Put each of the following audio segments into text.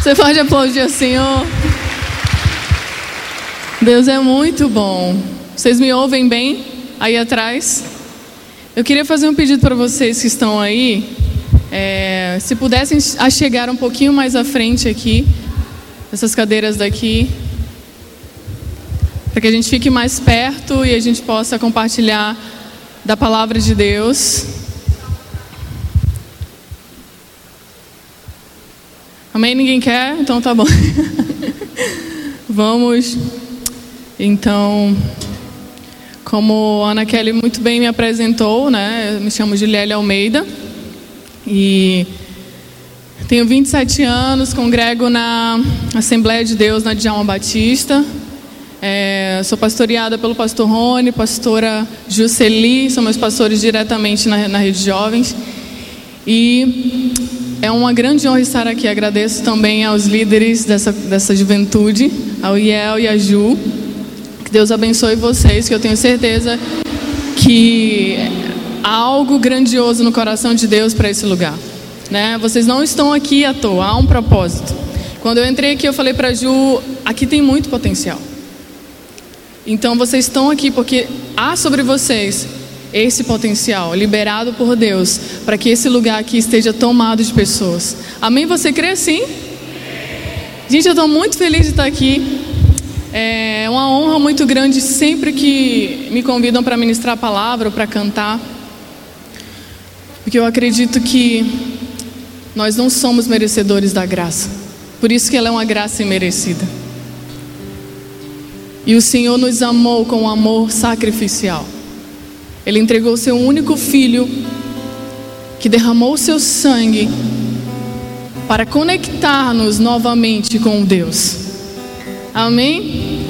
Você pode aplaudir o Senhor? Deus é muito bom. Vocês me ouvem bem aí atrás? Eu queria fazer um pedido para vocês que estão aí. É, se pudessem chegar um pouquinho mais à frente aqui, essas cadeiras daqui, para que a gente fique mais perto e a gente possa compartilhar da palavra de Deus. Amém? Ninguém quer? Então tá bom. Vamos. Então, como a Ana Kelly muito bem me apresentou, né? Eu me chamo Giliele Almeida e tenho 27 anos, congrego na Assembleia de Deus na Djalma Batista. É, sou pastoreada pelo pastor Rony, pastora Jusceli, são meus pastores diretamente na, na Rede Jovens. E é uma grande honra estar aqui. Agradeço também aos líderes dessa, dessa juventude, ao Iel e a Ju. Que Deus abençoe vocês, que eu tenho certeza que há algo grandioso no coração de Deus para esse lugar. Né? Vocês não estão aqui à toa, há um propósito. Quando eu entrei aqui, eu falei para a Ju: aqui tem muito potencial. Então vocês estão aqui porque há sobre vocês esse potencial liberado por Deus para que esse lugar aqui esteja tomado de pessoas. Amém? Você crê assim? Gente, eu estou muito feliz de estar aqui. É uma honra muito grande sempre que me convidam para ministrar a palavra para cantar. Porque eu acredito que nós não somos merecedores da graça. Por isso que ela é uma graça imerecida. E o Senhor nos amou com um amor sacrificial. Ele entregou seu único filho, que derramou seu sangue para conectar-nos novamente com Deus. Amém?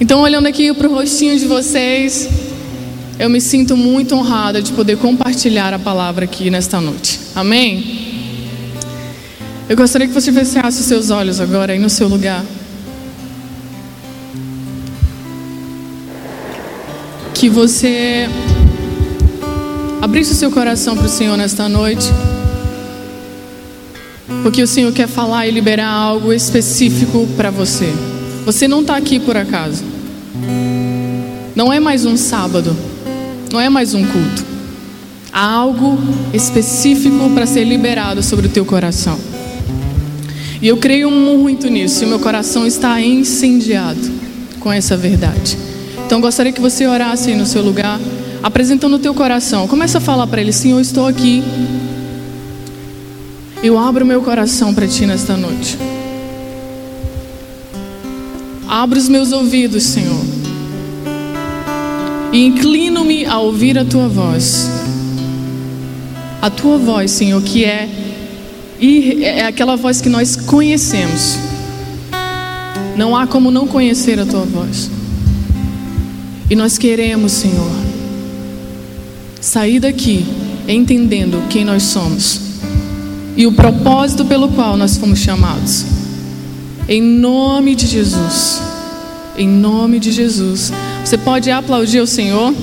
Então, olhando aqui para o rostinho de vocês, eu me sinto muito honrada de poder compartilhar a palavra aqui nesta noite. Amém? Eu gostaria que você fechasse os seus olhos agora aí no seu lugar. Que você abrisse o seu coração para o Senhor nesta noite. Porque o Senhor quer falar e liberar algo específico para você. Você não está aqui por acaso. Não é mais um sábado. Não é mais um culto. Há algo específico para ser liberado sobre o teu coração. E eu creio muito nisso. E meu coração está incendiado com essa verdade. Então gostaria que você orasse aí no seu lugar, apresentando o teu coração. Começa a falar para ele: Senhor, estou aqui. Eu abro meu coração para ti nesta noite. Abro os meus ouvidos, Senhor. E inclino-me a ouvir a tua voz. A tua voz, Senhor, que é, é aquela voz que nós conhecemos. Não há como não conhecer a tua voz. E nós queremos, Senhor, sair daqui entendendo quem nós somos e o propósito pelo qual nós fomos chamados. Em nome de Jesus. Em nome de Jesus. Você pode aplaudir o Senhor?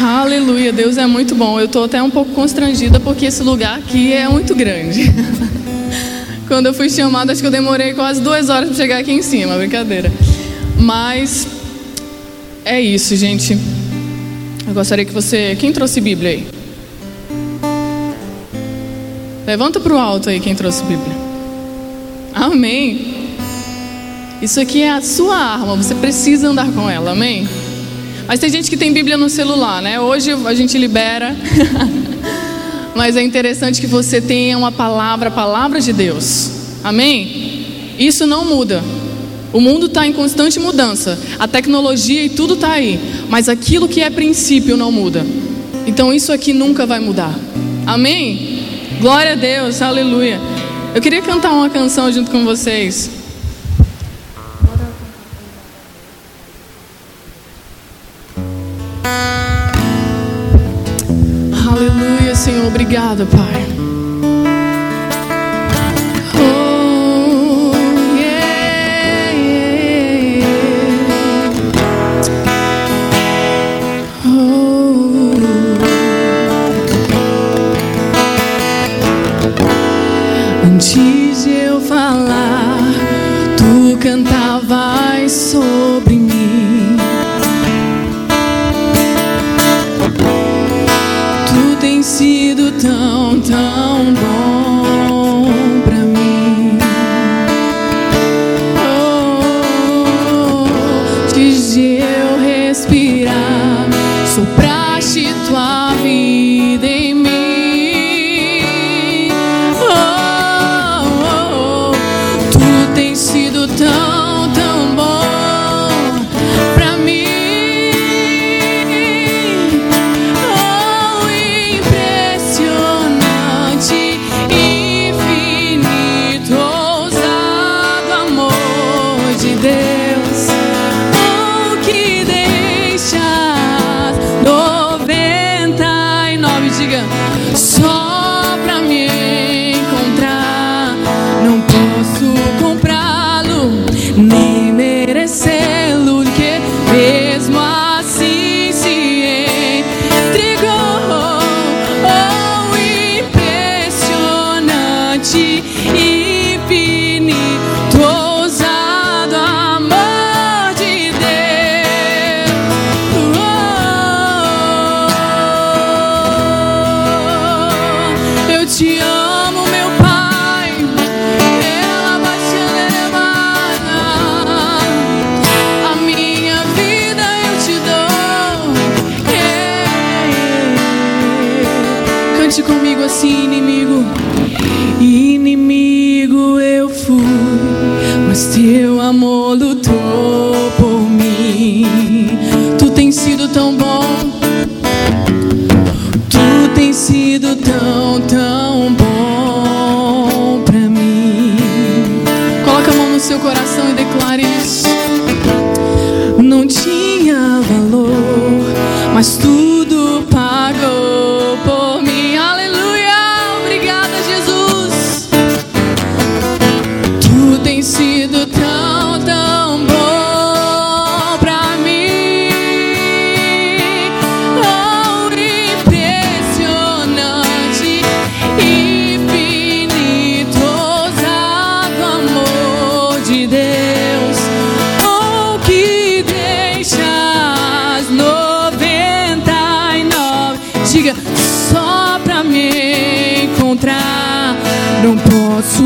Aleluia, Deus é muito bom. Eu estou até um pouco constrangida porque esse lugar aqui é muito grande. Quando eu fui chamada, acho que eu demorei quase duas horas para chegar aqui em cima, brincadeira. Mas é isso, gente. Eu gostaria que você. Quem trouxe Bíblia aí? Levanta para o alto aí quem trouxe Bíblia. Amém. Isso aqui é a sua arma, você precisa andar com ela, amém? Mas tem gente que tem Bíblia no celular, né? Hoje a gente libera. mas é interessante que você tenha uma palavra, a palavra de Deus. Amém? Isso não muda. O mundo está em constante mudança. A tecnologia e tudo está aí. Mas aquilo que é princípio não muda. Então isso aqui nunca vai mudar. Amém? Glória a Deus, aleluia. Eu queria cantar uma canção junto com vocês. Senhor. Obrigada, Pai. Te amo, meu Pai. Ela vai te levar. A minha vida eu te dou. Yeah. Cante comigo assim, inimigo. Inimigo eu fui, mas teu amor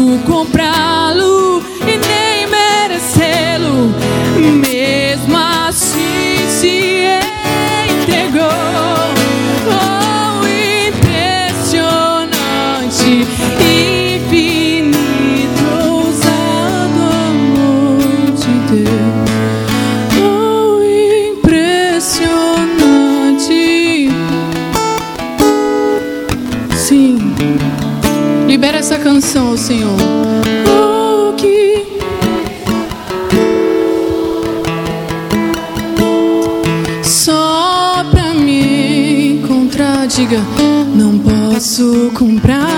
comprá-lo canção ao Senhor. Oh, que só pra me encontrar, diga, não posso comprá-lo.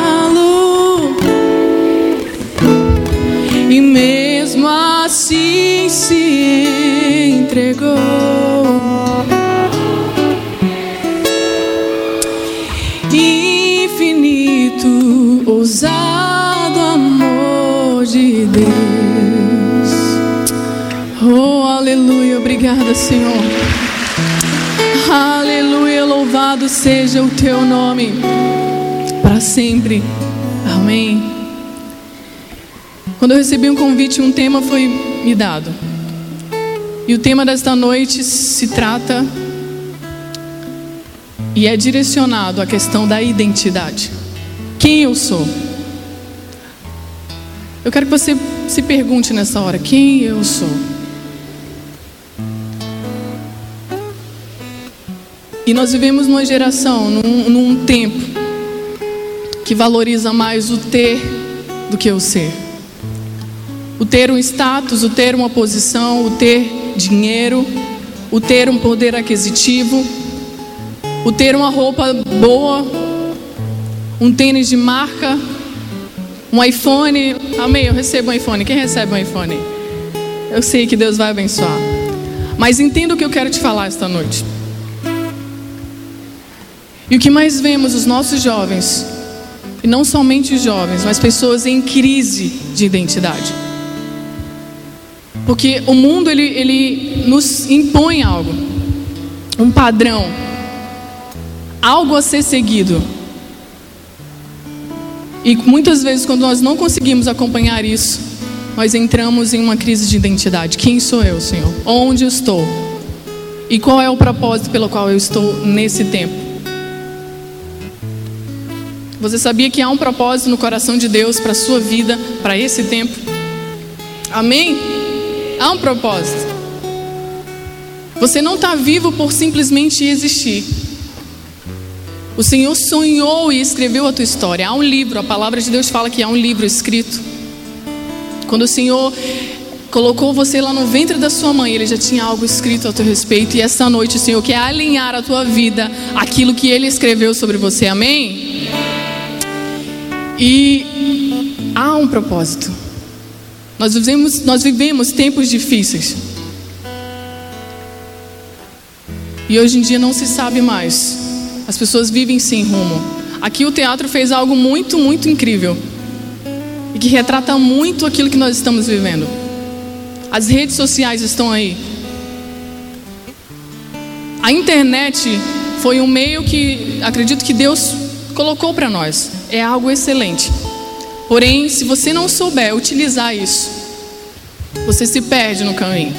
Obrigada, Senhor. Aleluia, louvado seja o teu nome para sempre. Amém. Quando eu recebi um convite, um tema foi me dado. E o tema desta noite se trata e é direcionado à questão da identidade. Quem eu sou? Eu quero que você se pergunte nessa hora: quem eu sou? E nós vivemos numa geração, num, num tempo, que valoriza mais o ter do que o ser. O ter um status, o ter uma posição, o ter dinheiro, o ter um poder aquisitivo, o ter uma roupa boa, um tênis de marca, um iPhone. Amém, eu recebo um iPhone. Quem recebe um iPhone? Eu sei que Deus vai abençoar. Mas entenda o que eu quero te falar esta noite. E o que mais vemos os nossos jovens, E não somente os jovens, mas pessoas em crise de identidade. Porque o mundo ele, ele nos impõe algo, um padrão, algo a ser seguido. E muitas vezes, quando nós não conseguimos acompanhar isso, nós entramos em uma crise de identidade. Quem sou eu, Senhor? Onde estou? E qual é o propósito pelo qual eu estou nesse tempo? Você sabia que há um propósito no coração de Deus para a sua vida, para esse tempo? Amém? Há um propósito. Você não está vivo por simplesmente existir. O Senhor sonhou e escreveu a tua história. Há um livro, a palavra de Deus fala que há um livro escrito. Quando o Senhor colocou você lá no ventre da sua mãe, Ele já tinha algo escrito a teu respeito. E esta noite o Senhor quer alinhar a tua vida aquilo que Ele escreveu sobre você. Amém? E há um propósito. Nós vivemos, nós vivemos tempos difíceis. E hoje em dia não se sabe mais. As pessoas vivem sem rumo. Aqui o teatro fez algo muito, muito incrível. E que retrata muito aquilo que nós estamos vivendo. As redes sociais estão aí. A internet foi um meio que acredito que Deus colocou para nós. É algo excelente. Porém, se você não souber utilizar isso, você se perde no caminho.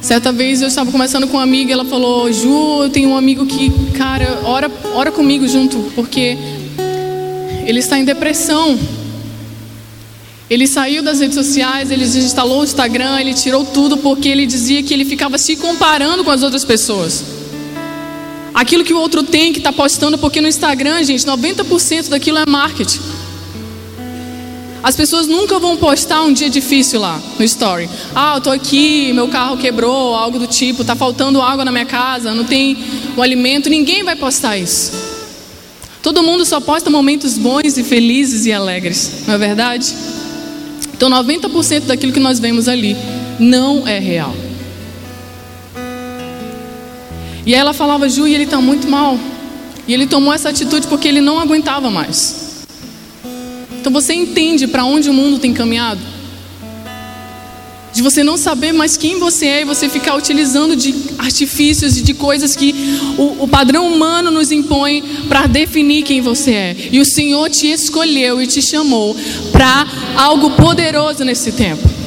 Certa vez eu estava conversando com uma amiga, ela falou: Ju, eu tenho um amigo que, cara, ora, ora comigo junto, porque ele está em depressão. Ele saiu das redes sociais, ele desinstalou o Instagram, ele tirou tudo porque ele dizia que ele ficava se comparando com as outras pessoas. Aquilo que o outro tem, que está postando, porque no Instagram, gente, 90% daquilo é marketing. As pessoas nunca vão postar um dia difícil lá no story. Ah, eu tô aqui, meu carro quebrou, algo do tipo, tá faltando água na minha casa, não tem o alimento, ninguém vai postar isso. Todo mundo só posta momentos bons e felizes e alegres, não é verdade? Então 90% daquilo que nós vemos ali não é real. E ela falava, Ju, e ele está muito mal. E ele tomou essa atitude porque ele não aguentava mais. Então você entende para onde o mundo tem caminhado? De você não saber mais quem você é e você ficar utilizando de artifícios e de coisas que o, o padrão humano nos impõe para definir quem você é. E o Senhor te escolheu e te chamou para algo poderoso nesse tempo.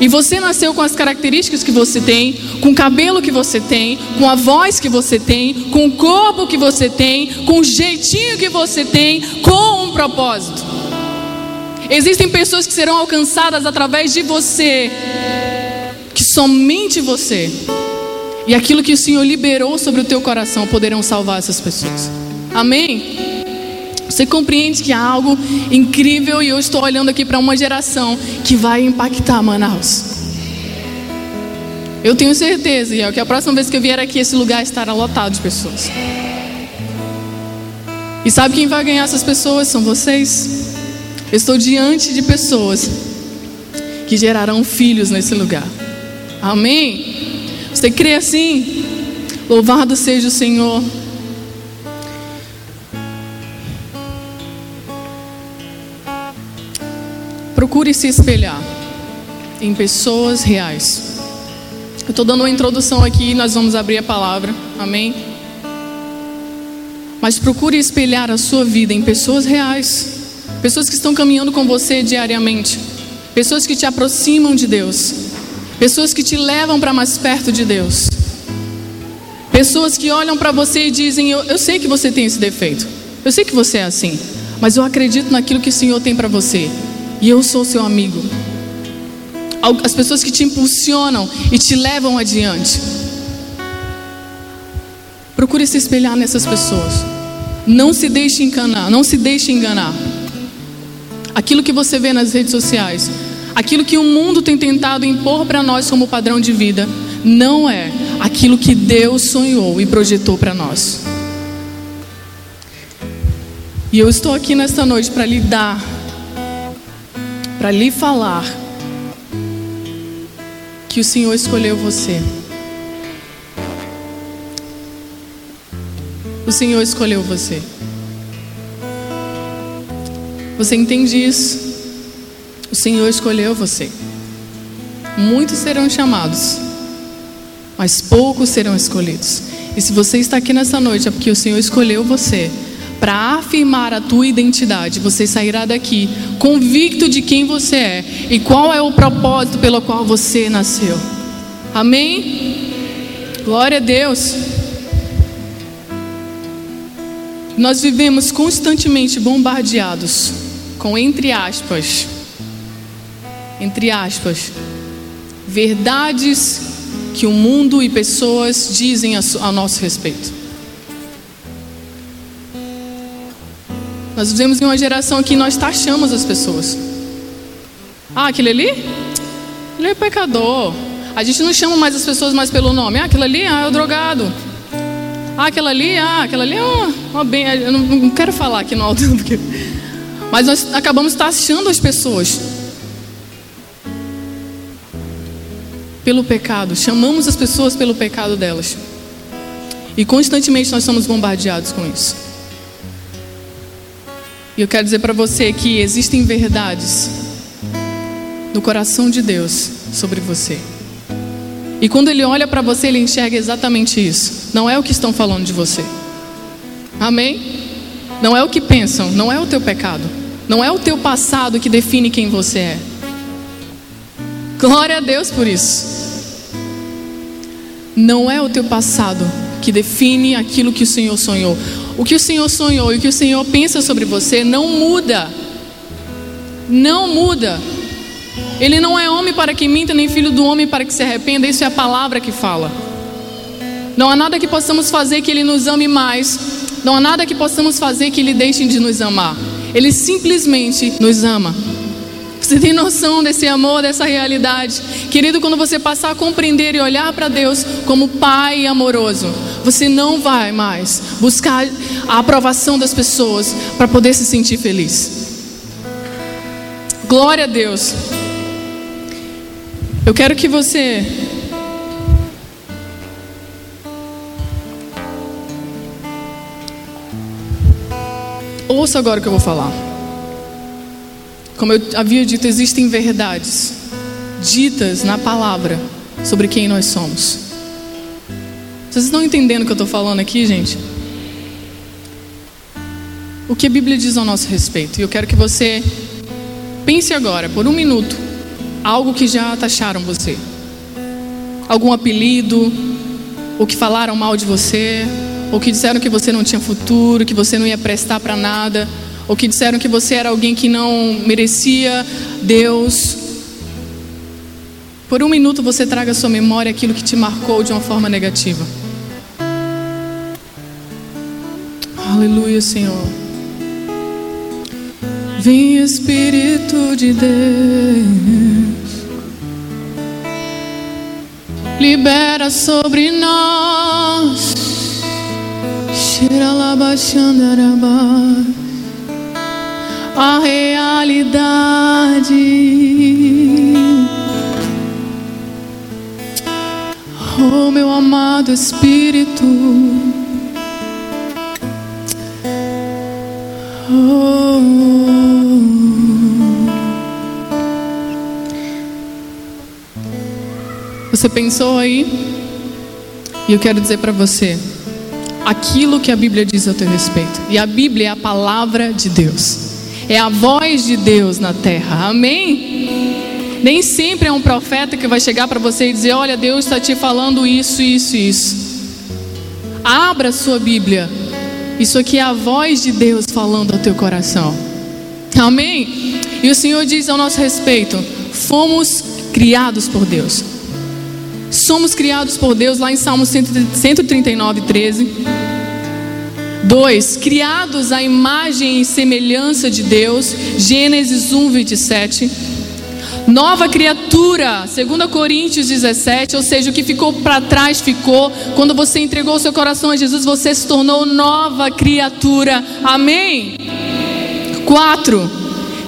E você nasceu com as características que você tem, com o cabelo que você tem, com a voz que você tem, com o corpo que você tem, com o jeitinho que você tem, com um propósito. Existem pessoas que serão alcançadas através de você, que somente você e aquilo que o Senhor liberou sobre o teu coração poderão salvar essas pessoas. Amém? Você compreende que há algo incrível e eu estou olhando aqui para uma geração que vai impactar Manaus. Eu tenho certeza, e que a próxima vez que eu vier aqui, esse lugar estará lotado de pessoas. E sabe quem vai ganhar essas pessoas? São vocês. Eu estou diante de pessoas que gerarão filhos nesse lugar. Amém? Você crê assim? Louvado seja o Senhor. Procure se espelhar em pessoas reais. Eu estou dando uma introdução aqui, nós vamos abrir a palavra. Amém? Mas procure espelhar a sua vida em pessoas reais pessoas que estão caminhando com você diariamente, pessoas que te aproximam de Deus, pessoas que te levam para mais perto de Deus, pessoas que olham para você e dizem: eu, eu sei que você tem esse defeito, eu sei que você é assim, mas eu acredito naquilo que o Senhor tem para você e eu sou seu amigo. As pessoas que te impulsionam e te levam adiante. Procure se espelhar nessas pessoas. Não se deixe enganar, não se deixe enganar aquilo que você vê nas redes sociais, aquilo que o mundo tem tentado impor para nós como padrão de vida, não é aquilo que Deus sonhou e projetou para nós. E eu estou aqui nesta noite para lhe dar, para lhe falar, que o Senhor escolheu você. o Senhor escolheu você. Você entende isso? O Senhor escolheu você. Muitos serão chamados, mas poucos serão escolhidos. E se você está aqui nessa noite é porque o Senhor escolheu você para afirmar a tua identidade. Você sairá daqui convicto de quem você é e qual é o propósito pelo qual você nasceu. Amém? Glória a Deus. Nós vivemos constantemente bombardeados com entre aspas, entre aspas, verdades que o mundo e pessoas dizem a, a nosso respeito. Nós vivemos em uma geração que nós taxamos as pessoas. Ah, aquele ali? Ele é pecador. A gente não chama mais as pessoas mais pelo nome. Ah, aquele ali ah, é o drogado. Ah, aquela ali, ah, aquela ali é uma, uma bem. Eu não, não, quero falar aqui no alto, porque... mas nós acabamos taxando as pessoas pelo pecado. Chamamos as pessoas pelo pecado delas. E constantemente nós somos bombardeados com isso. E eu quero dizer para você que existem verdades no coração de Deus sobre você. E quando ele olha para você, ele enxerga exatamente isso. Não é o que estão falando de você. Amém? Não é o que pensam, não é o teu pecado. Não é o teu passado que define quem você é. Glória a Deus por isso. Não é o teu passado que define aquilo que o Senhor sonhou. O que o Senhor sonhou e o que o Senhor pensa sobre você não muda. Não muda. Ele não é homem para que minta, nem filho do homem para que se arrependa. Isso é a palavra que fala. Não há nada que possamos fazer que Ele nos ame mais. Não há nada que possamos fazer que Ele deixe de nos amar. Ele simplesmente nos ama. Você tem noção desse amor, dessa realidade? Querido, quando você passar a compreender e olhar para Deus como Pai amoroso, você não vai mais buscar a aprovação das pessoas para poder se sentir feliz. Glória a Deus. Eu quero que você ouça agora o que eu vou falar. Como eu havia dito, existem verdades ditas na palavra sobre quem nós somos. Vocês estão entendendo o que eu estou falando aqui, gente? O que a Bíblia diz ao nosso respeito. E eu quero que você pense agora, por um minuto, algo que já taxaram você. Algum apelido, ou que falaram mal de você, ou que disseram que você não tinha futuro, que você não ia prestar para nada, ou que disseram que você era alguém que não merecia Deus. Por um minuto você traga à sua memória aquilo que te marcou de uma forma negativa. Aleluia, Senhor. Vem Espírito de Deus, libera sobre nós. A realidade. Oh, meu amado Espírito. Oh. Você pensou aí? E eu quero dizer para você aquilo que a Bíblia diz a teu respeito. E a Bíblia é a palavra de Deus. É a voz de Deus na terra. Amém? Nem sempre é um profeta que vai chegar para você e dizer: Olha, Deus está te falando isso, isso, isso. Abra sua Bíblia. Isso aqui é a voz de Deus falando ao teu coração. Amém? E o Senhor diz ao nosso respeito: Fomos criados por Deus. Somos criados por Deus lá em Salmo 139, 13. 2. Criados à imagem e semelhança de Deus, Gênesis 1, 27. Nova criatura, 2 Coríntios 17, ou seja, o que ficou para trás ficou. Quando você entregou seu coração a Jesus, você se tornou nova criatura. Amém? 4.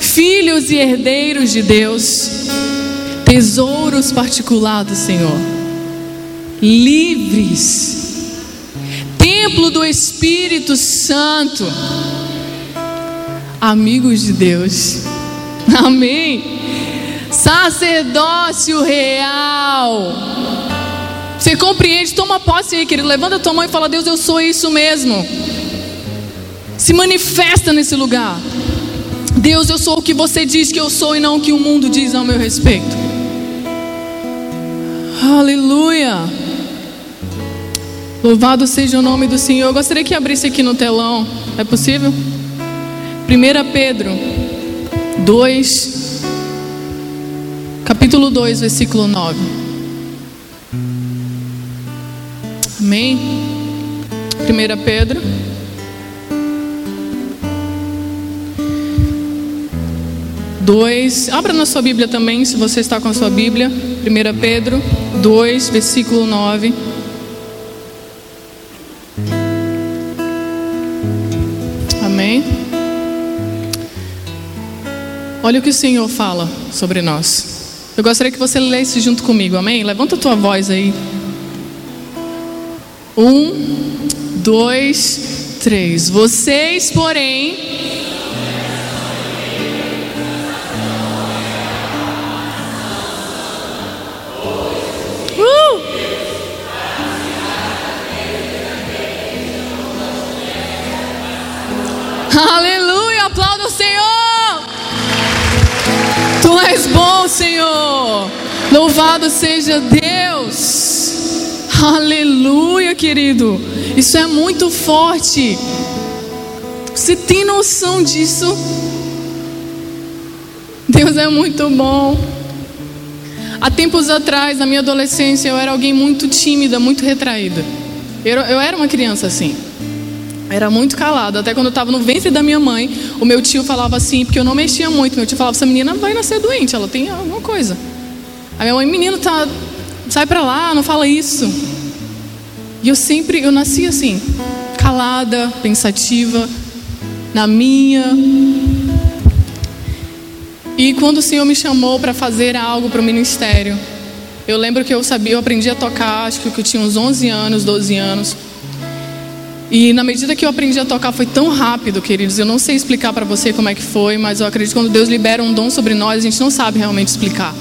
Filhos e herdeiros de Deus, tesouros particulares do Senhor livres, templo do Espírito Santo. Amigos de Deus. Amém. Sacerdócio real. Você compreende? Toma posse aí, querido. Levanta a tua mão e fala: Deus, eu sou isso mesmo. Se manifesta nesse lugar. Deus, eu sou o que você diz que eu sou e não o que o mundo diz ao meu respeito. Aleluia. Louvado seja o nome do Senhor. Eu gostaria que abrisse aqui no telão. É possível? 1 Pedro 2, capítulo 2, versículo 9. Amém? 1 Pedro. Dois, abra na sua Bíblia também, se você está com a sua Bíblia. 1 Pedro 2, versículo 9. Olha o que o Senhor fala sobre nós. Eu gostaria que você lesse junto comigo, amém? Levanta a tua voz aí. Um, dois, três. Vocês, porém, Aleluia, aplauda és bom, Senhor. Louvado seja Deus. Aleluia, querido. Isso é muito forte. Você tem noção disso? Deus é muito bom. Há tempos atrás, na minha adolescência, eu era alguém muito tímida, muito retraída. Eu, eu era uma criança assim. Era muito calado. Até quando eu estava no ventre da minha mãe, o meu tio falava assim, porque eu não mexia muito. Meu tio falava: essa menina vai nascer doente, ela tem alguma coisa. A minha mãe, menino, tá, sai para lá, não fala isso. E eu sempre, eu nasci assim, calada, pensativa, na minha. E quando o Senhor me chamou para fazer algo para o ministério, eu lembro que eu sabia, eu aprendi a tocar, acho que eu tinha uns 11 anos, 12 anos. E na medida que eu aprendi a tocar foi tão rápido, queridos. Eu não sei explicar para você como é que foi, mas eu acredito que quando Deus libera um dom sobre nós, a gente não sabe realmente explicar.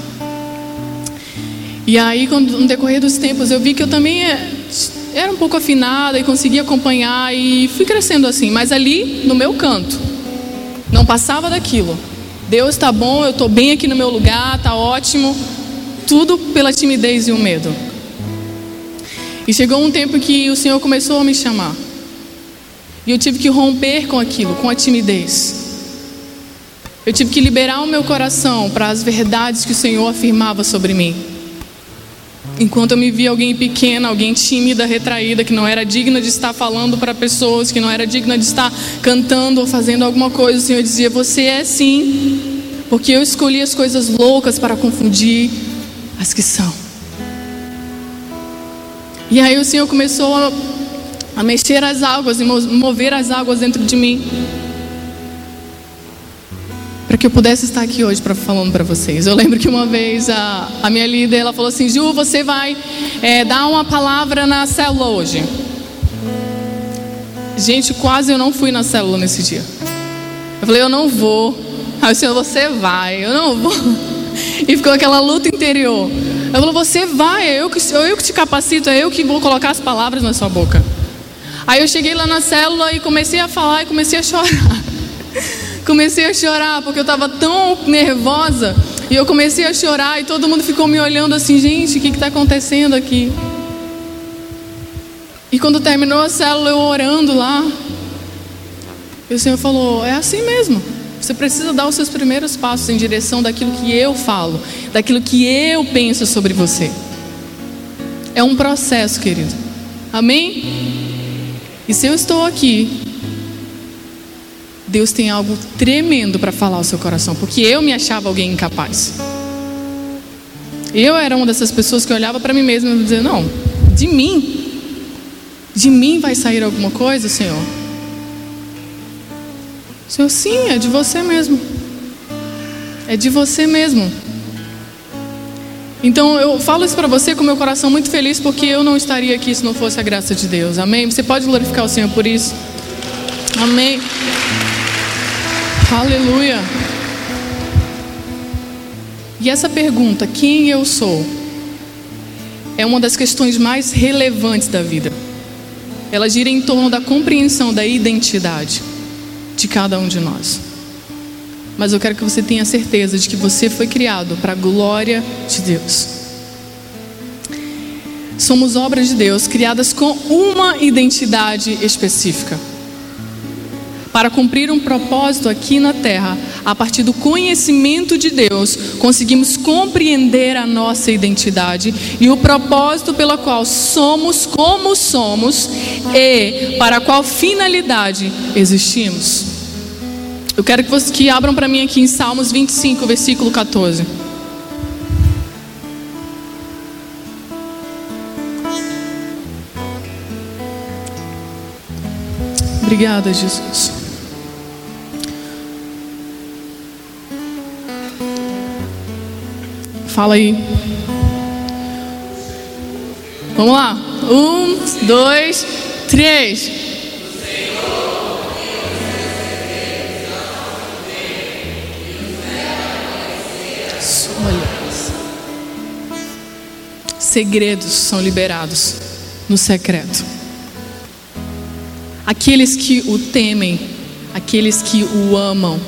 E aí, quando, no decorrer dos tempos, eu vi que eu também é, era um pouco afinada e conseguia acompanhar e fui crescendo assim, mas ali no meu canto. Não passava daquilo. Deus está bom, eu estou bem aqui no meu lugar, está ótimo. Tudo pela timidez e o medo. E chegou um tempo que o Senhor começou a me chamar. E eu tive que romper com aquilo, com a timidez. Eu tive que liberar o meu coração para as verdades que o Senhor afirmava sobre mim. Enquanto eu me via alguém pequena, alguém tímida, retraída, que não era digna de estar falando para pessoas, que não era digna de estar cantando ou fazendo alguma coisa, o Senhor dizia: Você é sim, porque eu escolhi as coisas loucas para confundir as que são. E aí o Senhor começou a a mexer as águas e mover as águas dentro de mim. Para que eu pudesse estar aqui hoje para falando para vocês. Eu lembro que uma vez a, a minha líder ela falou assim: Ju, você vai é, dar uma palavra na célula hoje. Gente, quase eu não fui na célula nesse dia. Eu falei: Eu não vou. Aí o senhor, você vai. Eu não vou. E ficou aquela luta interior. Eu falei: Você vai. É eu que, eu que te capacito. É eu que vou colocar as palavras na sua boca. Aí eu cheguei lá na célula e comecei a falar e comecei a chorar. comecei a chorar porque eu estava tão nervosa. E eu comecei a chorar e todo mundo ficou me olhando assim, gente, o que está acontecendo aqui? E quando terminou a célula, eu orando lá, e o Senhor falou: é assim mesmo. Você precisa dar os seus primeiros passos em direção daquilo que eu falo, daquilo que eu penso sobre você. É um processo, querido. Amém? E se eu estou aqui, Deus tem algo tremendo para falar ao seu coração, porque eu me achava alguém incapaz. Eu era uma dessas pessoas que olhava para mim mesma e dizia: Não, de mim, de mim vai sair alguma coisa, Senhor? Senhor, sim, é de você mesmo. É de você mesmo. Então eu falo isso para você com meu coração muito feliz, porque eu não estaria aqui se não fosse a graça de Deus. Amém? Você pode glorificar o Senhor por isso? Amém. Aleluia. E essa pergunta, quem eu sou, é uma das questões mais relevantes da vida. Ela gira em torno da compreensão da identidade de cada um de nós. Mas eu quero que você tenha certeza de que você foi criado para a glória de Deus. Somos obras de Deus criadas com uma identidade específica. Para cumprir um propósito aqui na terra, a partir do conhecimento de Deus, conseguimos compreender a nossa identidade e o propósito pela qual somos como somos e para qual finalidade existimos. Eu quero que, vocês, que abram para mim aqui em Salmos 25, versículo 14. Obrigada, Jesus. Fala aí. Vamos lá. Um, dois, três. Segredos são liberados no secreto. Aqueles que o temem, aqueles que o amam,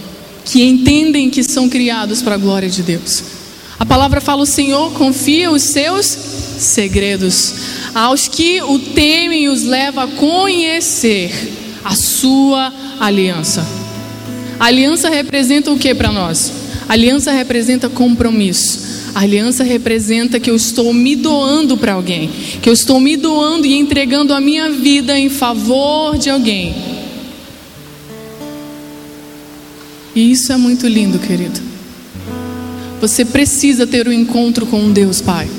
que entendem que são criados para a glória de Deus. A palavra fala: o Senhor confia os seus segredos aos que o temem os leva a conhecer a sua aliança. A aliança representa o que para nós? A aliança representa compromisso. A aliança representa que eu estou me doando para alguém, que eu estou me doando e entregando a minha vida em favor de alguém. E isso é muito lindo, querido. Você precisa ter um encontro com um Deus Pai,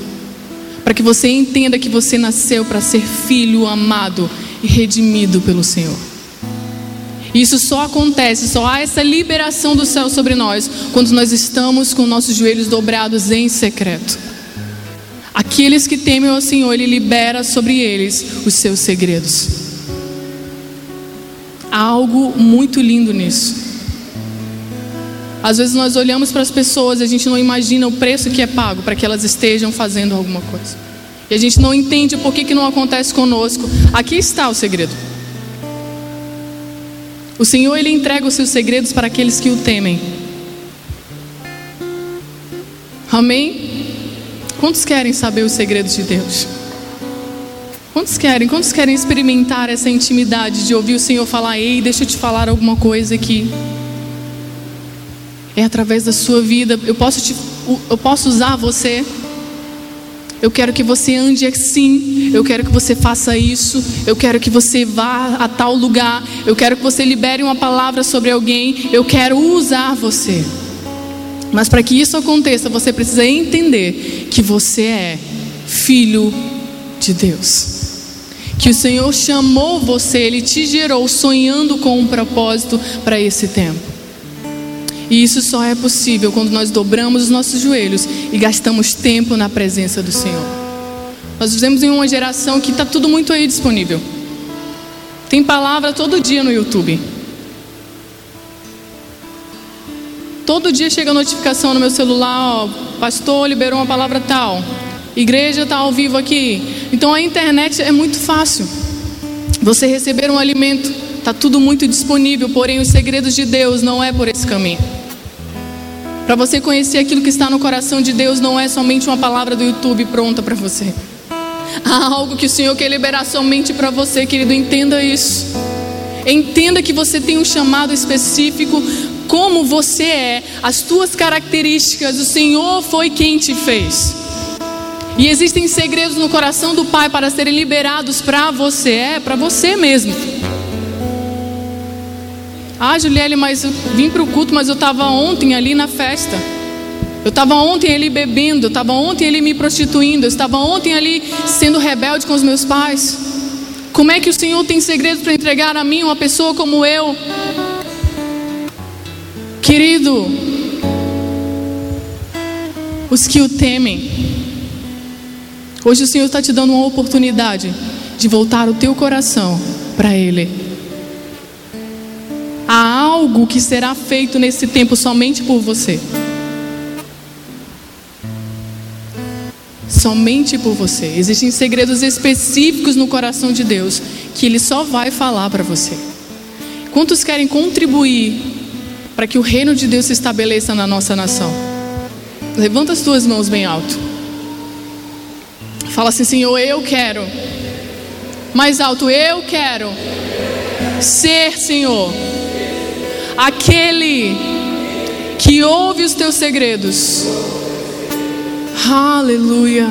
para que você entenda que você nasceu para ser filho amado e redimido pelo Senhor. Isso só acontece, só há essa liberação do céu sobre nós quando nós estamos com nossos joelhos dobrados em secreto. Aqueles que temem ao Senhor, Ele libera sobre eles os seus segredos. Há algo muito lindo nisso. Às vezes nós olhamos para as pessoas e a gente não imagina o preço que é pago para que elas estejam fazendo alguma coisa. E a gente não entende por que, que não acontece conosco. Aqui está o segredo. O Senhor ele entrega os seus segredos para aqueles que o temem. Amém? Quantos querem saber os segredos de Deus? Quantos querem? Quantos querem experimentar essa intimidade de ouvir o Senhor falar: "Ei, deixa eu te falar alguma coisa aqui"? É através da sua vida. Eu posso te, eu posso usar você eu quero que você ande assim. Eu quero que você faça isso. Eu quero que você vá a tal lugar. Eu quero que você libere uma palavra sobre alguém. Eu quero usar você. Mas para que isso aconteça, você precisa entender que você é filho de Deus. Que o Senhor chamou você, Ele te gerou sonhando com um propósito para esse tempo. E isso só é possível quando nós dobramos os nossos joelhos e gastamos tempo na presença do Senhor. Nós vivemos em uma geração que está tudo muito aí disponível. Tem palavra todo dia no YouTube. Todo dia chega notificação no meu celular, ó, pastor liberou uma palavra tal, igreja está ao vivo aqui. Então a internet é muito fácil. Você receber um alimento, está tudo muito disponível, porém os segredos de Deus não é por esse caminho. Para você conhecer aquilo que está no coração de Deus, não é somente uma palavra do YouTube pronta para você. Há algo que o Senhor quer liberar somente para você, querido. Entenda isso. Entenda que você tem um chamado específico, como você é, as tuas características. O Senhor foi quem te fez. E existem segredos no coração do Pai para serem liberados para você, é para você mesmo. Ah, Juliele, mas eu vim para o culto, mas eu estava ontem ali na festa. Eu estava ontem ali bebendo, eu estava ontem ali me prostituindo, eu estava ontem ali sendo rebelde com os meus pais. Como é que o Senhor tem segredos para entregar a mim, uma pessoa como eu? Querido, os que o temem. Hoje o Senhor está te dando uma oportunidade de voltar o teu coração para Ele. Há algo que será feito nesse tempo somente por você. Somente por você. Existem segredos específicos no coração de Deus que Ele só vai falar para você. Quantos querem contribuir para que o reino de Deus se estabeleça na nossa nação? Levanta as tuas mãos bem alto. Fala assim, Senhor, eu quero. Mais alto, eu quero ser, Senhor, aquele que ouve os teus segredos. Aleluia.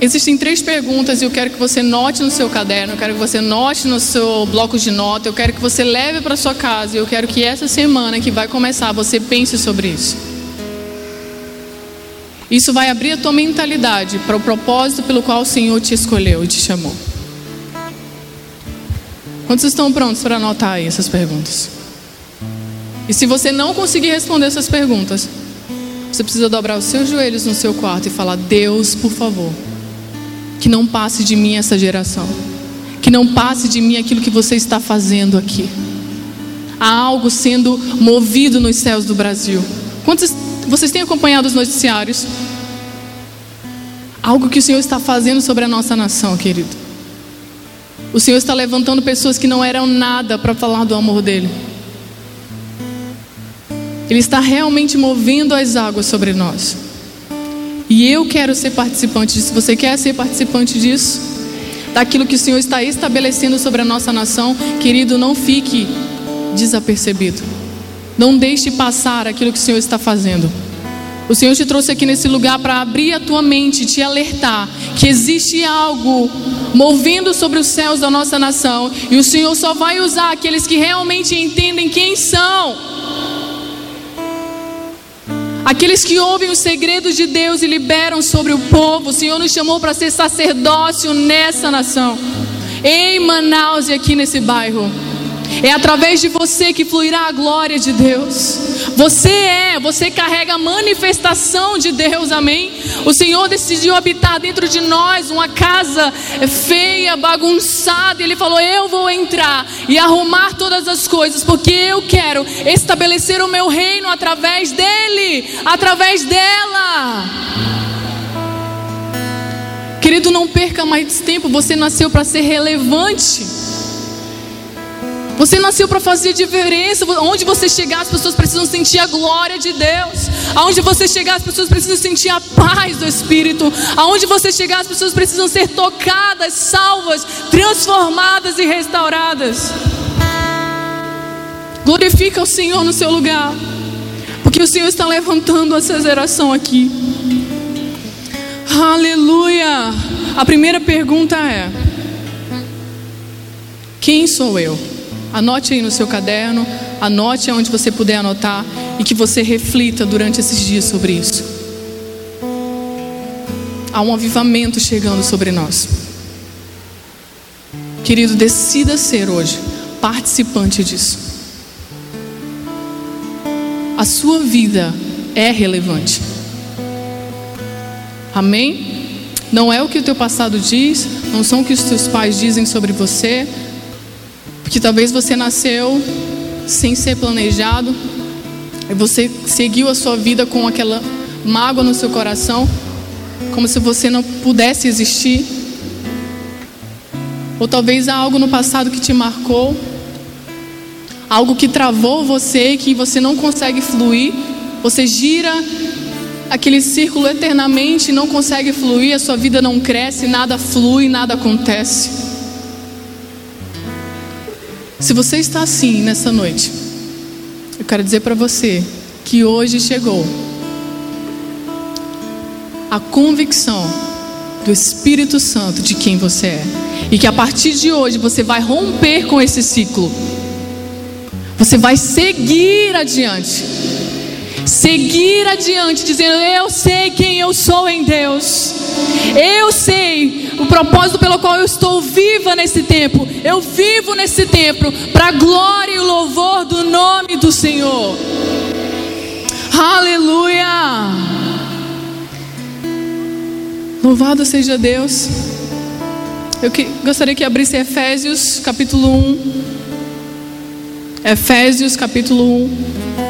Existem três perguntas e eu quero que você note no seu caderno, eu quero que você note no seu bloco de nota, eu quero que você leve para sua casa e eu quero que essa semana que vai começar você pense sobre isso. Isso vai abrir a tua mentalidade para o propósito pelo qual o Senhor te escolheu e te chamou. Quantos estão prontos para anotar aí essas perguntas? E se você não conseguir responder essas perguntas, você precisa dobrar os seus joelhos no seu quarto e falar: Deus, por favor que não passe de mim essa geração. Que não passe de mim aquilo que você está fazendo aqui. Há algo sendo movido nos céus do Brasil. Quantos vocês têm acompanhado os noticiários? Algo que o Senhor está fazendo sobre a nossa nação, querido. O Senhor está levantando pessoas que não eram nada para falar do amor dele. Ele está realmente movendo as águas sobre nós. E eu quero ser participante disso. Você quer ser participante disso? Daquilo que o Senhor está estabelecendo sobre a nossa nação, querido, não fique desapercebido. Não deixe passar aquilo que o Senhor está fazendo. O Senhor te trouxe aqui nesse lugar para abrir a tua mente, te alertar que existe algo movendo sobre os céus da nossa nação e o Senhor só vai usar aqueles que realmente entendem quem são. Aqueles que ouvem os segredos de Deus e liberam sobre o povo. O Senhor nos chamou para ser sacerdócio nessa nação. Em Manaus e aqui nesse bairro. É através de você que fluirá a glória de Deus. Você é, você carrega a manifestação de Deus, amém? O Senhor decidiu habitar dentro de nós uma casa feia, bagunçada, e Ele falou: Eu vou entrar e arrumar todas as coisas, porque eu quero estabelecer o meu reino através dEle, através dela. Querido, não perca mais tempo, você nasceu para ser relevante. Você nasceu para fazer diferença. Onde você chegar, as pessoas precisam sentir a glória de Deus. Aonde você chegar, as pessoas precisam sentir a paz do Espírito. Aonde você chegar, as pessoas precisam ser tocadas, salvas, transformadas e restauradas. Glorifica o Senhor no seu lugar. Porque o Senhor está levantando essa geração aqui. Aleluia. A primeira pergunta é: Quem sou eu? Anote aí no seu caderno, anote onde você puder anotar e que você reflita durante esses dias sobre isso. Há um avivamento chegando sobre nós. Querido, decida ser hoje participante disso. A sua vida é relevante. Amém? Não é o que o teu passado diz, não são o que os teus pais dizem sobre você, porque talvez você nasceu sem ser planejado, e você seguiu a sua vida com aquela mágoa no seu coração, como se você não pudesse existir. Ou talvez há algo no passado que te marcou, algo que travou você, que você não consegue fluir, você gira aquele círculo eternamente não consegue fluir, a sua vida não cresce, nada flui, nada acontece. Se você está assim nessa noite, eu quero dizer para você que hoje chegou a convicção do Espírito Santo de quem você é. E que a partir de hoje você vai romper com esse ciclo. Você vai seguir adiante. Seguir adiante, dizendo: Eu sei quem eu sou em Deus. Eu sei o propósito pelo qual eu estou viva nesse tempo. Eu vivo nesse tempo para a glória e o louvor do nome do Senhor. Aleluia! Louvado seja Deus. Eu que, gostaria que abrisse Efésios capítulo 1. Efésios capítulo 1.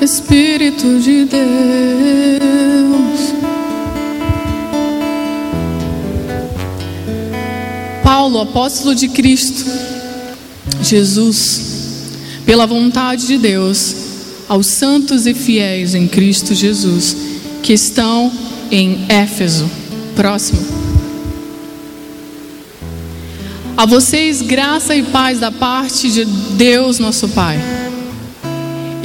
Espírito de Deus. Paulo, apóstolo de Cristo, Jesus, pela vontade de Deus, aos santos e fiéis em Cristo Jesus, que estão em Éfeso. Próximo. A vocês, graça e paz da parte de Deus, nosso Pai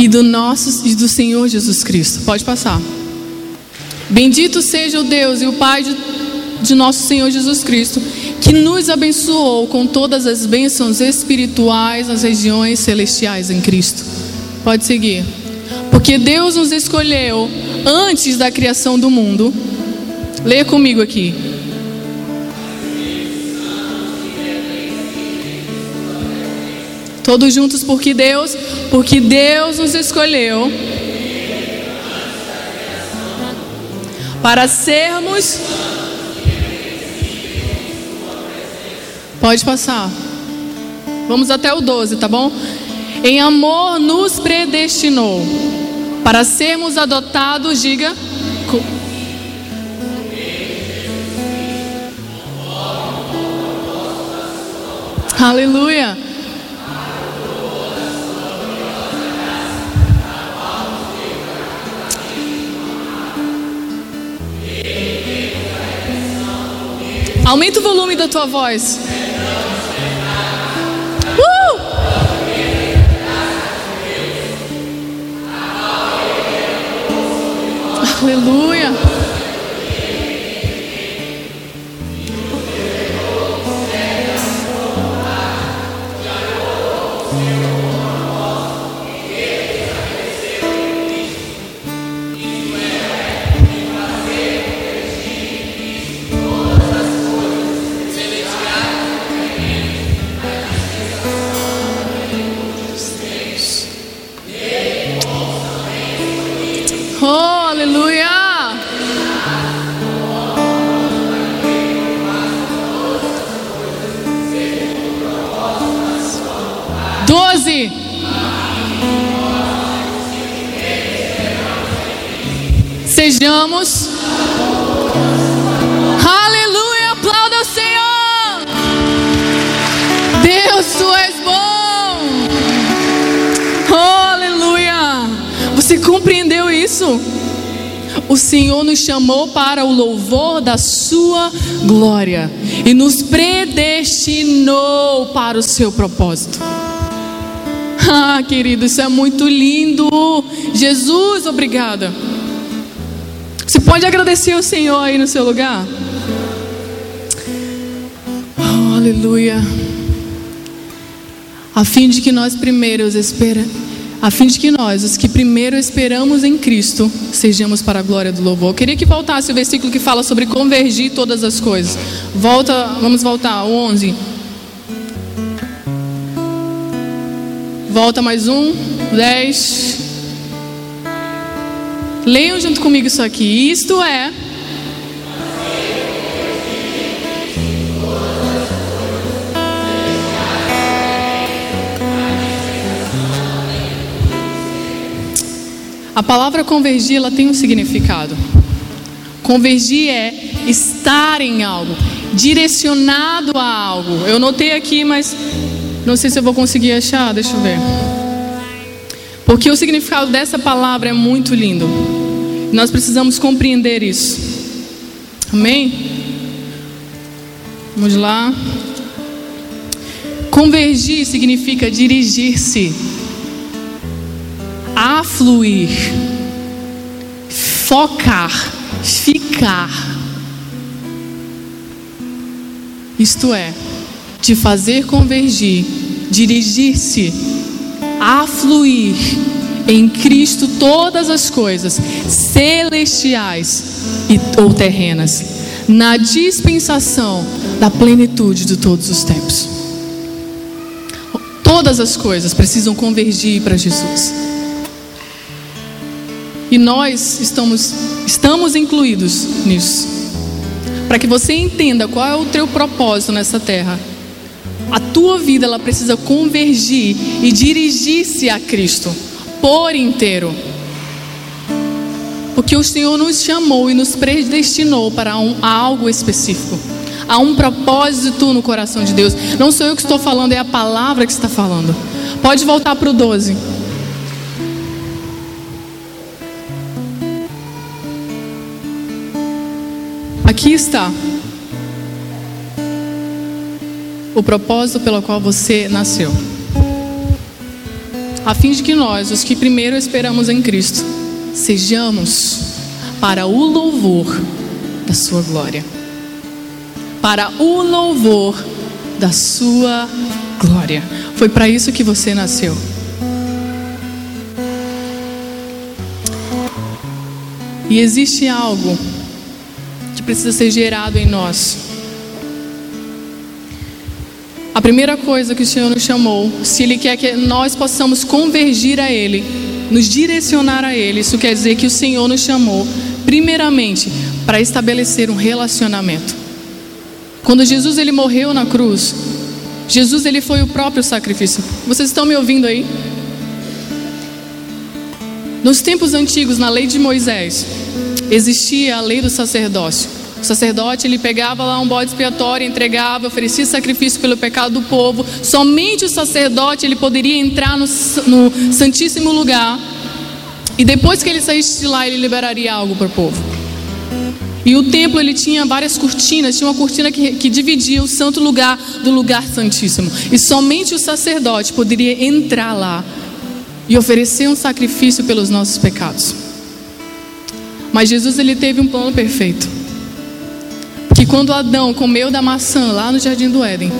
e do nosso e do Senhor Jesus Cristo. Pode passar. Bendito seja o Deus e o Pai de, de nosso Senhor Jesus Cristo, que nos abençoou com todas as bênçãos espirituais nas regiões celestiais em Cristo. Pode seguir. Porque Deus nos escolheu antes da criação do mundo. Leia comigo aqui. Todos juntos, porque Deus, porque Deus nos escolheu para sermos. Pode passar. Vamos até o 12, tá bom? Em amor nos predestinou para sermos adotados, diga. Aleluia. Aumenta o volume da tua voz. Uh! Aleluia. O Senhor nos chamou para o louvor da Sua glória e nos predestinou para o seu propósito. Ah, querido, isso é muito lindo. Jesus, obrigada. Você pode agradecer ao Senhor aí no seu lugar? Oh, aleluia. A fim de que nós primeiros espera, a fim de que nós, os que primeiro esperamos em Cristo, sejamos para a glória do louvor. Eu queria que voltasse o versículo que fala sobre convergir todas as coisas. Volta, vamos voltar, o 11. Volta mais um, 10. Leiam junto comigo isso aqui. Isto é. A palavra convergir, ela tem um significado. Convergir é estar em algo, direcionado a algo. Eu notei aqui, mas não sei se eu vou conseguir achar, deixa eu ver. Porque o significado dessa palavra é muito lindo. Nós precisamos compreender isso. Amém? Vamos lá. Convergir significa dirigir-se, afluir, focar, ficar. Isto é, de fazer convergir, dirigir-se, afluir em Cristo todas as coisas, celestiais e, ou terrenas, na dispensação da plenitude de todos os tempos. Todas as coisas precisam convergir para Jesus. E nós estamos, estamos incluídos nisso. Para que você entenda qual é o teu propósito nessa terra. A tua vida ela precisa convergir e dirigir-se a Cristo por inteiro. Porque o Senhor nos chamou e nos predestinou para um, algo específico. Há um propósito no coração de Deus. Não sou eu que estou falando, é a palavra que está falando. Pode voltar para o 12. Aqui está o propósito pelo qual você nasceu. A fim de que nós, os que primeiro esperamos em Cristo, sejamos para o louvor da Sua glória. Para o louvor da Sua glória. Foi para isso que você nasceu. E existe algo precisa ser gerado em nós. A primeira coisa que o Senhor nos chamou, se Ele quer que nós possamos convergir a Ele, nos direcionar a Ele. Isso quer dizer que o Senhor nos chamou, primeiramente, para estabelecer um relacionamento. Quando Jesus ele morreu na cruz, Jesus ele foi o próprio sacrifício. Vocês estão me ouvindo aí? Nos tempos antigos, na lei de Moisés, existia a lei do sacerdócio. O sacerdote ele pegava lá um bode expiatório, entregava, oferecia sacrifício pelo pecado do povo. Somente o sacerdote ele poderia entrar no, no santíssimo lugar. E depois que ele saísse de lá, ele liberaria algo para o povo. E o templo ele tinha várias cortinas, tinha uma cortina que, que dividia o santo lugar do lugar santíssimo. E somente o sacerdote poderia entrar lá e oferecer um sacrifício pelos nossos pecados. Mas Jesus ele teve um plano perfeito quando Adão comeu da maçã lá no jardim do Éden,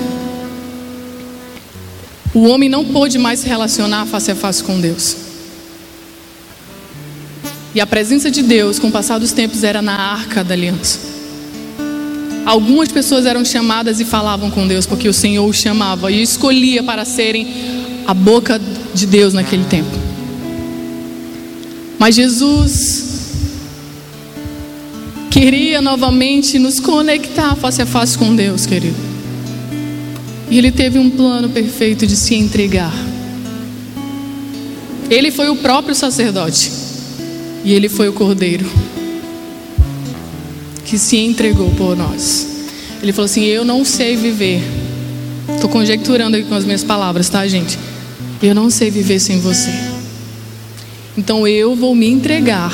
o homem não pôde mais se relacionar face a face com Deus. E a presença de Deus, com o passar dos tempos, era na arca da aliança. Algumas pessoas eram chamadas e falavam com Deus, porque o Senhor os chamava e escolhia para serem a boca de Deus naquele tempo. Mas Jesus queria novamente nos conectar face a face com Deus, querido. E ele teve um plano perfeito de se entregar. Ele foi o próprio sacerdote. E ele foi o cordeiro que se entregou por nós. Ele falou assim: Eu não sei viver. Estou conjecturando aqui com as minhas palavras, tá, gente? Eu não sei viver sem você. Então eu vou me entregar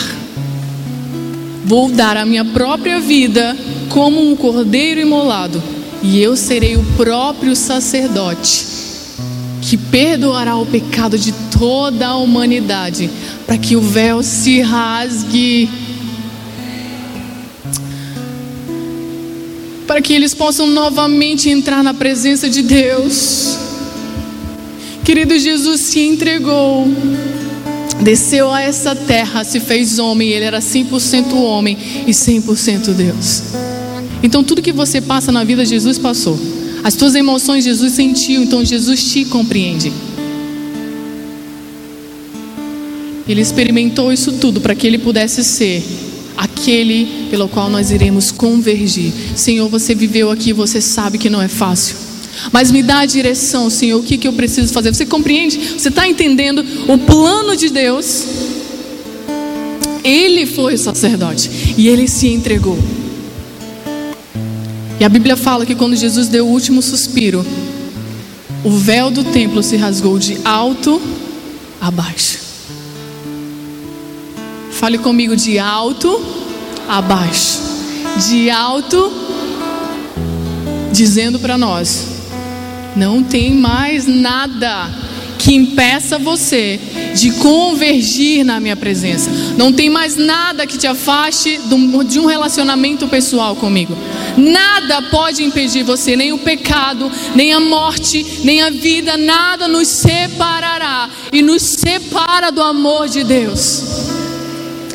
Vou dar a minha própria vida como um cordeiro imolado, e eu serei o próprio sacerdote que perdoará o pecado de toda a humanidade, para que o véu se rasgue. Para que eles possam novamente entrar na presença de Deus. Querido Jesus se entregou desceu a essa terra, se fez homem, ele era 100% homem e 100% Deus. Então tudo que você passa na vida, Jesus passou. As tuas emoções, Jesus sentiu, então Jesus te compreende. Ele experimentou isso tudo para que ele pudesse ser aquele pelo qual nós iremos convergir. Senhor, você viveu aqui, você sabe que não é fácil. Mas me dá a direção, Senhor, o que, que eu preciso fazer. Você compreende? Você está entendendo o plano de Deus? Ele foi o sacerdote e ele se entregou. E a Bíblia fala que quando Jesus deu o último suspiro, o véu do templo se rasgou de alto a baixo. Fale comigo de alto a baixo. De alto, dizendo para nós não tem mais nada que impeça você de convergir na minha presença. Não tem mais nada que te afaste de um relacionamento pessoal comigo. Nada pode impedir você, nem o pecado, nem a morte, nem a vida, nada nos separará e nos separa do amor de Deus.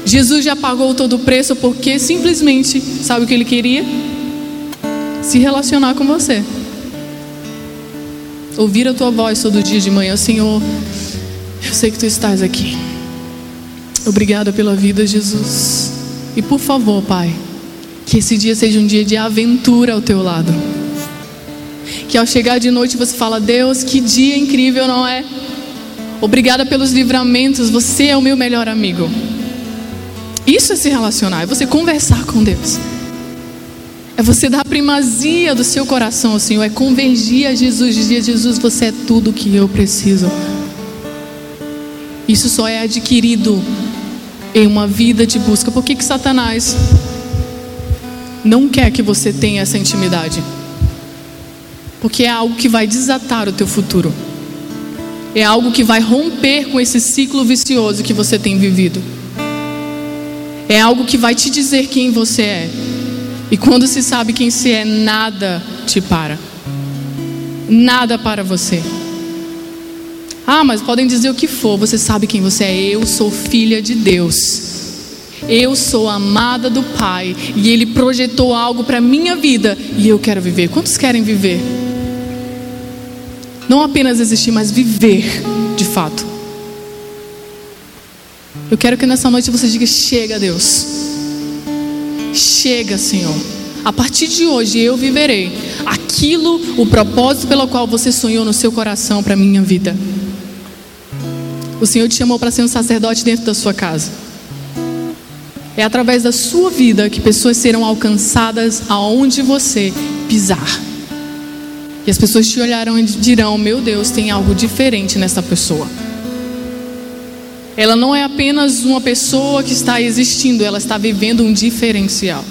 Jesus já pagou todo o preço porque simplesmente, sabe o que ele queria? Se relacionar com você. Ouvir a tua voz todo dia de manhã, Senhor. Eu sei que tu estás aqui. Obrigada pela vida, Jesus. E por favor, Pai, que esse dia seja um dia de aventura ao teu lado. Que ao chegar de noite você fala: "Deus, que dia incrível, não é?" Obrigada pelos livramentos, você é o meu melhor amigo. Isso é se relacionar, é você conversar com Deus. É você dar primazia do seu coração ao Senhor, é convergir a Jesus, dizer: Jesus, você é tudo que eu preciso. Isso só é adquirido em uma vida de busca. Por que, que Satanás não quer que você tenha essa intimidade? Porque é algo que vai desatar o teu futuro. É algo que vai romper com esse ciclo vicioso que você tem vivido. É algo que vai te dizer quem você é. E quando se sabe quem se é, nada te para. Nada para você. Ah, mas podem dizer o que for, você sabe quem você é. Eu sou filha de Deus. Eu sou amada do Pai e Ele projetou algo para minha vida e eu quero viver. Quantos querem viver? Não apenas existir, mas viver de fato. Eu quero que nessa noite você diga: chega, Deus. Chega, Senhor. A partir de hoje eu viverei aquilo, o propósito pelo qual você sonhou no seu coração para minha vida. O Senhor te chamou para ser um sacerdote dentro da sua casa. É através da sua vida que pessoas serão alcançadas aonde você pisar. E as pessoas te olharão e dirão: Meu Deus, tem algo diferente nessa pessoa. Ela não é apenas uma pessoa que está existindo, ela está vivendo um diferencial.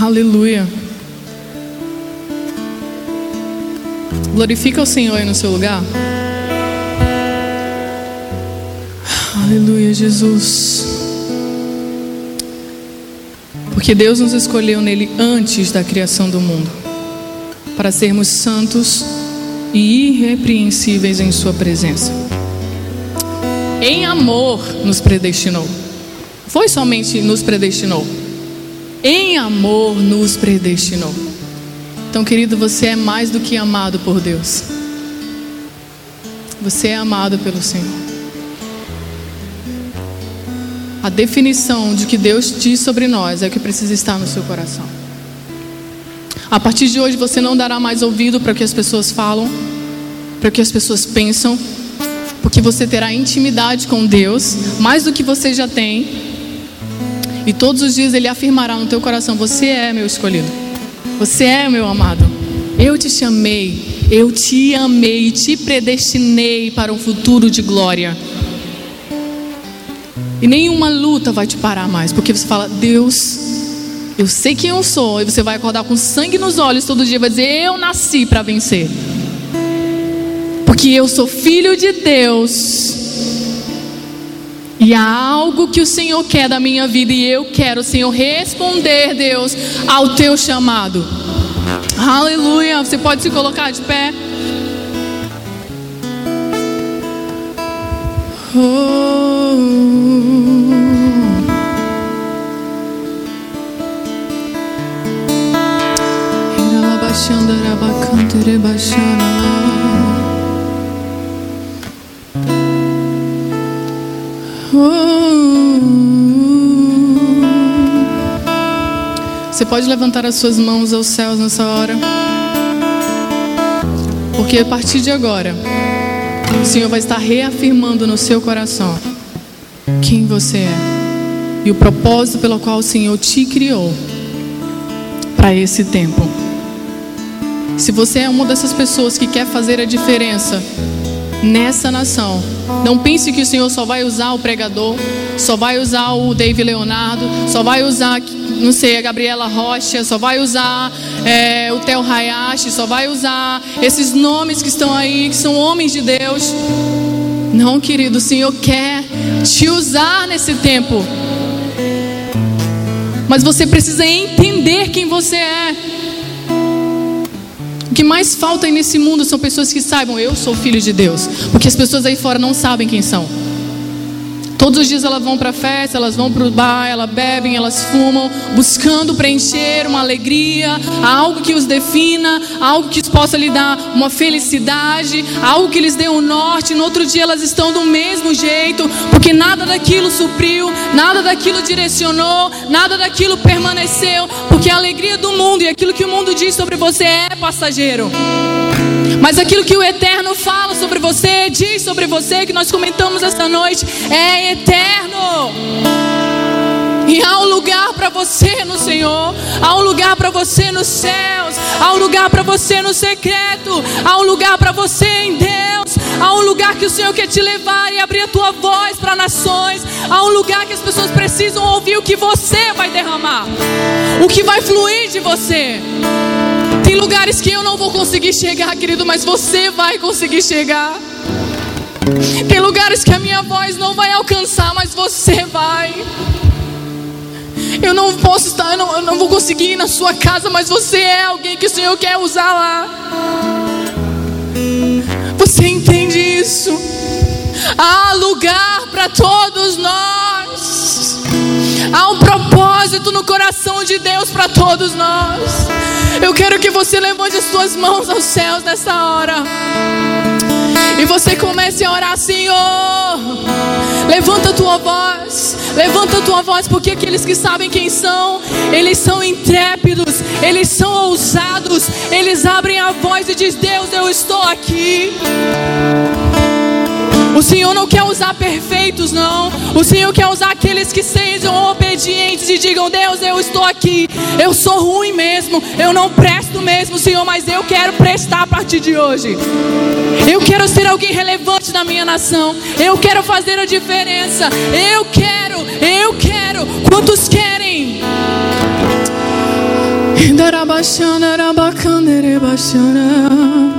Aleluia. Glorifica o Senhor aí no seu lugar. Aleluia, Jesus. Porque Deus nos escolheu nele antes da criação do mundo, para sermos santos e irrepreensíveis em Sua presença. Em amor nos predestinou. Foi somente nos predestinou. Em amor nos predestinou. Então, querido, você é mais do que amado por Deus. Você é amado pelo Senhor. A definição de que Deus diz sobre nós é o que precisa estar no seu coração. A partir de hoje você não dará mais ouvido para o que as pessoas falam, para o que as pessoas pensam, porque você terá intimidade com Deus, mais do que você já tem. E todos os dias Ele afirmará no teu coração: Você é meu escolhido, você é meu amado. Eu te chamei, eu te amei te predestinei para um futuro de glória. E nenhuma luta vai te parar mais, porque você fala: Deus, eu sei quem eu sou. E você vai acordar com sangue nos olhos todo dia. Vai dizer: Eu nasci para vencer. Porque eu sou filho de Deus. E há algo que o Senhor quer da minha vida. E eu quero, Senhor, responder, Deus, ao teu chamado. Aleluia. Você pode se colocar de pé. Oh. Você pode levantar as suas mãos aos céus nessa hora. Porque a partir de agora, o Senhor vai estar reafirmando no seu coração quem você é e o propósito pelo qual o Senhor te criou para esse tempo. Se você é uma dessas pessoas que quer fazer a diferença nessa nação, não pense que o Senhor só vai usar o pregador, só vai usar o David Leonardo, só vai usar, não sei, a Gabriela Rocha, só vai usar é, o Theo Hayashi, só vai usar esses nomes que estão aí, que são homens de Deus. Não, querido, o Senhor quer te usar nesse tempo. Mas você precisa entender quem você é. O que mais falta aí nesse mundo são pessoas que saibam, eu sou filho de Deus. Porque as pessoas aí fora não sabem quem são. Todos os dias elas vão para a festa, elas vão para o bar, elas bebem, elas fumam, buscando preencher uma alegria, algo que os defina, algo que possa lhe dar uma felicidade, algo que lhes dê um norte. No outro dia elas estão do mesmo jeito, porque nada daquilo supriu, nada daquilo direcionou, nada daquilo permaneceu, porque a alegria do mundo e aquilo que o mundo diz sobre você é passageiro. Mas aquilo que o Eterno fala sobre você, diz sobre você, que nós comentamos esta noite, é eterno. E há um lugar para você no Senhor, há um lugar para você nos céus, há um lugar para você no secreto, há um lugar para você em Deus, há um lugar que o Senhor quer te levar e abrir a tua voz para nações, há um lugar que as pessoas precisam ouvir o que você vai derramar, o que vai fluir de você. Tem lugares que eu não vou conseguir chegar, querido, mas você vai conseguir chegar. Tem lugares que a minha voz não vai alcançar, mas você vai. Eu não posso estar, eu não, eu não vou conseguir ir na sua casa, mas você é alguém que o Senhor quer usar lá. Você entende isso? Há lugar para todos nós. Há um propósito no coração de Deus para todos nós. Eu quero que você levante as suas mãos aos céus nessa hora. E você comece a orar, Senhor. Levanta a tua voz. Levanta a tua voz, porque aqueles que sabem quem são, eles são intrépidos, eles são ousados, eles abrem a voz e diz: Deus, eu estou aqui. O Senhor não quer usar perfeitos, não. O Senhor quer usar aqueles que sejam obedientes e digam: Deus, eu estou aqui. Eu sou ruim mesmo. Eu não presto mesmo, Senhor, mas eu quero prestar a partir de hoje. Eu quero ser alguém relevante na minha nação. Eu quero fazer a diferença. Eu quero, eu quero. Quantos querem? Darabachana, darabacana, darabachana.